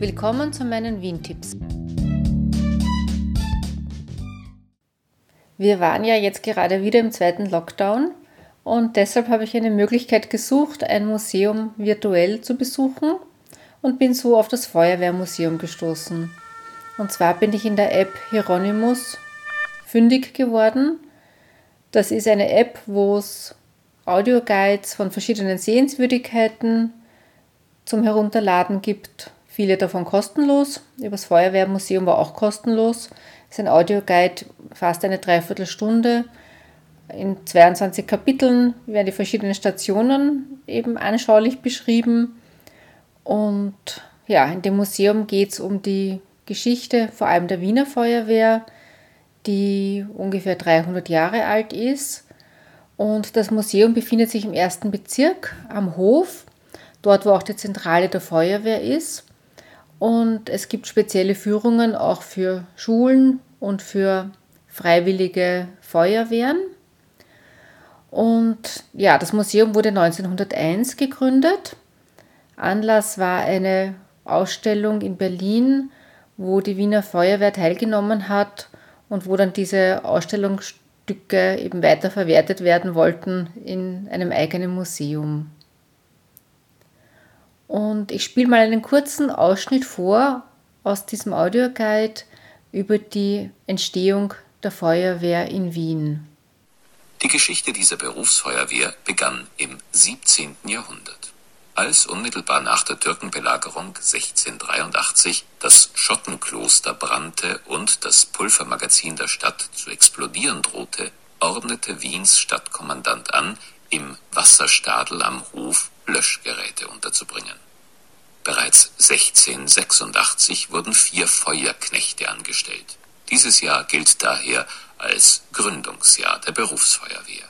Willkommen zu meinen Wien-Tipps. Wir waren ja jetzt gerade wieder im zweiten Lockdown und deshalb habe ich eine Möglichkeit gesucht, ein Museum virtuell zu besuchen und bin so auf das Feuerwehrmuseum gestoßen. Und zwar bin ich in der App Hieronymus fündig geworden. Das ist eine App, wo es Audioguides von verschiedenen Sehenswürdigkeiten zum Herunterladen gibt. Viele davon kostenlos. Übers Feuerwehrmuseum war auch kostenlos. Es ist ein Audioguide, fast eine Dreiviertelstunde. In 22 Kapiteln werden die verschiedenen Stationen eben anschaulich beschrieben. Und ja, in dem Museum geht es um die Geschichte vor allem der Wiener Feuerwehr, die ungefähr 300 Jahre alt ist und das Museum befindet sich im ersten Bezirk am Hof, dort wo auch die Zentrale der Feuerwehr ist. Und es gibt spezielle Führungen auch für Schulen und für freiwillige Feuerwehren. Und ja, das Museum wurde 1901 gegründet. Anlass war eine Ausstellung in Berlin, wo die Wiener Feuerwehr teilgenommen hat und wo dann diese Ausstellung Stücke eben weiterverwertet werden wollten in einem eigenen Museum. Und ich spiele mal einen kurzen Ausschnitt vor aus diesem Audioguide über die Entstehung der Feuerwehr in Wien. Die Geschichte dieser Berufsfeuerwehr begann im 17. Jahrhundert. Als unmittelbar nach der Türkenbelagerung 1683 das Schottenkloster brannte und das Pulvermagazin der Stadt zu explodieren drohte, ordnete Wiens Stadtkommandant an, im Wasserstadel am Hof Löschgeräte unterzubringen. Bereits 1686 wurden vier Feuerknechte angestellt. Dieses Jahr gilt daher als Gründungsjahr der Berufsfeuerwehr.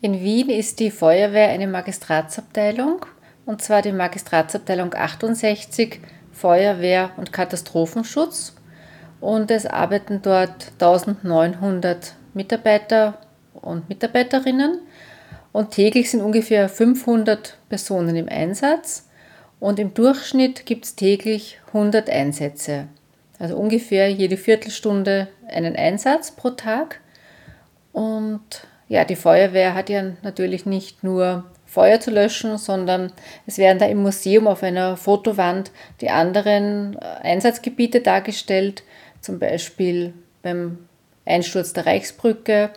In Wien ist die Feuerwehr eine Magistratsabteilung, und zwar die Magistratsabteilung 68 Feuerwehr und Katastrophenschutz. Und es arbeiten dort 1900 Mitarbeiter und Mitarbeiterinnen. Und täglich sind ungefähr 500 Personen im Einsatz. Und im Durchschnitt gibt es täglich 100 Einsätze. Also ungefähr jede Viertelstunde einen Einsatz pro Tag. Und ja, die Feuerwehr hat ja natürlich nicht nur Feuer zu löschen, sondern es werden da im Museum auf einer Fotowand die anderen äh, Einsatzgebiete dargestellt, zum Beispiel beim Einsturz der Reichsbrücke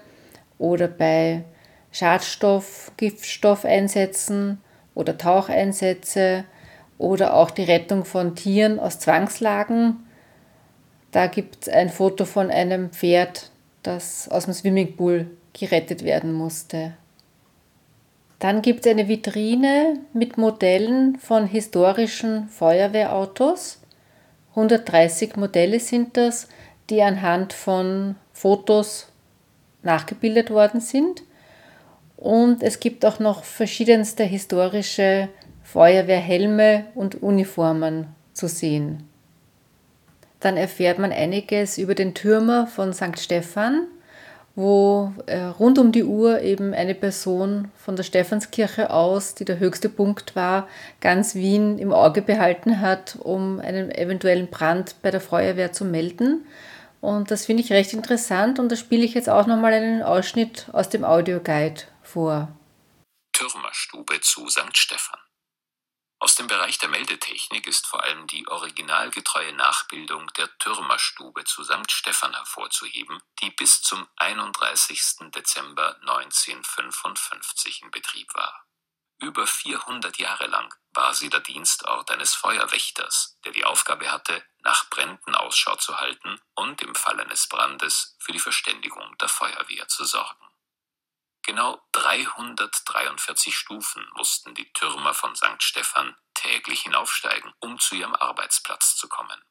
oder bei Schadstoff, Giftstoffeinsätzen oder Taucheinsätze oder auch die Rettung von Tieren aus Zwangslagen. Da gibt es ein Foto von einem Pferd, das aus dem Swimmingpool gerettet werden musste. Dann gibt es eine Vitrine mit Modellen von historischen Feuerwehrautos. 130 Modelle sind das, die anhand von Fotos nachgebildet worden sind. Und es gibt auch noch verschiedenste historische Feuerwehrhelme und Uniformen zu sehen. Dann erfährt man einiges über den Türmer von St. Stephan, wo äh, rund um die Uhr eben eine Person von der Stephanskirche aus, die der höchste Punkt war, ganz Wien im Auge behalten hat, um einen eventuellen Brand bei der Feuerwehr zu melden. Und das finde ich recht interessant und da spiele ich jetzt auch nochmal einen Ausschnitt aus dem Audioguide vor. Türmerstube zu St. Stephan. Aus dem Bereich der Meldetechnik ist vor allem die originalgetreue Nachbildung der Türmerstube zu St. Stephan hervorzuheben, die bis zum 31. Dezember 1955 in Betrieb war. Über 400 Jahre lang war sie der Dienstort eines Feuerwächters, der die Aufgabe hatte, nach Bränden Ausschau zu halten und im Fall eines Brandes für die Verständigung der Feuerwehr zu sorgen. Genau 343 Stufen mussten die Türmer von St. Stephan täglich hinaufsteigen, um zu ihrem Arbeitsplatz zu kommen.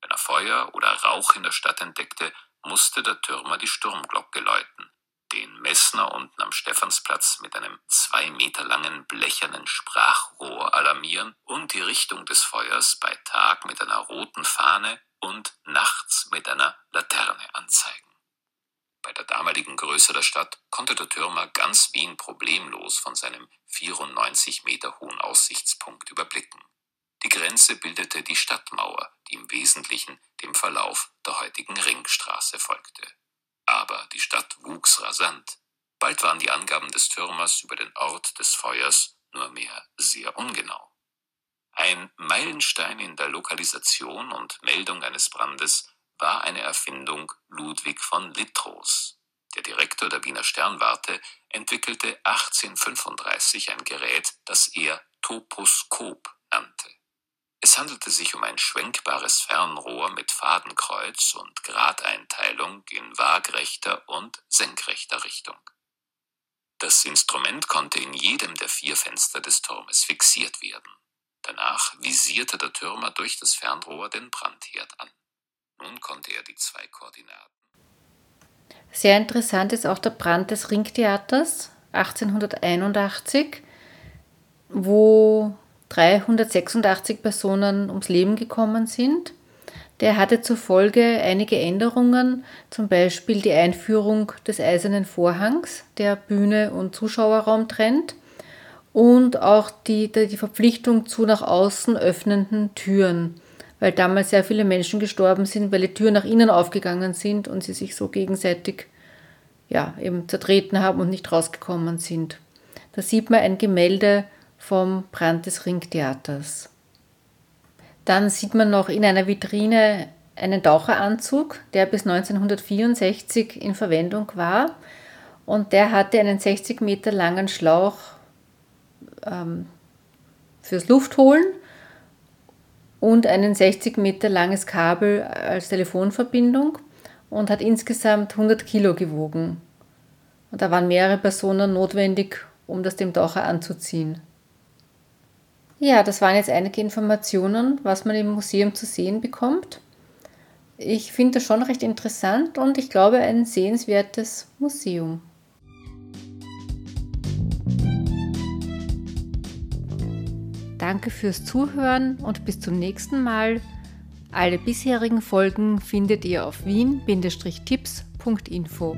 Wenn er Feuer oder Rauch in der Stadt entdeckte, musste der Türmer die Sturmglocke läuten, den Messner unten am Stephansplatz mit einem zwei Meter langen blechernen Sprachrohr alarmieren und die Richtung des Feuers bei Tag mit einer roten Fahne und nachts mit einer Laterne anzeigen. Damaligen Größe der Stadt konnte der Türmer ganz Wien problemlos von seinem 94 Meter hohen Aussichtspunkt überblicken. Die Grenze bildete die Stadtmauer, die im Wesentlichen dem Verlauf der heutigen Ringstraße folgte. Aber die Stadt wuchs rasant. Bald waren die Angaben des Türmers über den Ort des Feuers nur mehr sehr ungenau. Ein Meilenstein in der Lokalisation und Meldung eines Brandes war eine Erfindung Ludwig von Littrows. Der Direktor der Wiener Sternwarte entwickelte 1835 ein Gerät, das er Toposkop nannte. Es handelte sich um ein schwenkbares Fernrohr mit Fadenkreuz und Gradeinteilung in waagrechter und senkrechter Richtung. Das Instrument konnte in jedem der vier Fenster des Turmes fixiert werden. Danach visierte der Türmer durch das Fernrohr den Brandherd an. Nun konnte er die zwei Koordinaten. Sehr interessant ist auch der Brand des Ringtheaters 1881, wo 386 Personen ums Leben gekommen sind. Der hatte zur Folge einige Änderungen, zum Beispiel die Einführung des eisernen Vorhangs, der Bühne und Zuschauerraum trennt, und auch die, die Verpflichtung zu nach außen öffnenden Türen weil damals sehr viele Menschen gestorben sind, weil die Türen nach innen aufgegangen sind und sie sich so gegenseitig ja, eben zertreten haben und nicht rausgekommen sind. Da sieht man ein Gemälde vom Brand des Ringtheaters. Dann sieht man noch in einer Vitrine einen Taucheranzug, der bis 1964 in Verwendung war. Und der hatte einen 60 Meter langen Schlauch ähm, fürs Luftholen und ein 60 Meter langes Kabel als Telefonverbindung und hat insgesamt 100 Kilo gewogen. Und da waren mehrere Personen notwendig, um das dem Taucher anzuziehen. Ja, das waren jetzt einige Informationen, was man im Museum zu sehen bekommt. Ich finde das schon recht interessant und ich glaube ein sehenswertes Museum. Danke fürs Zuhören und bis zum nächsten Mal. Alle bisherigen Folgen findet ihr auf wien-tipps.info.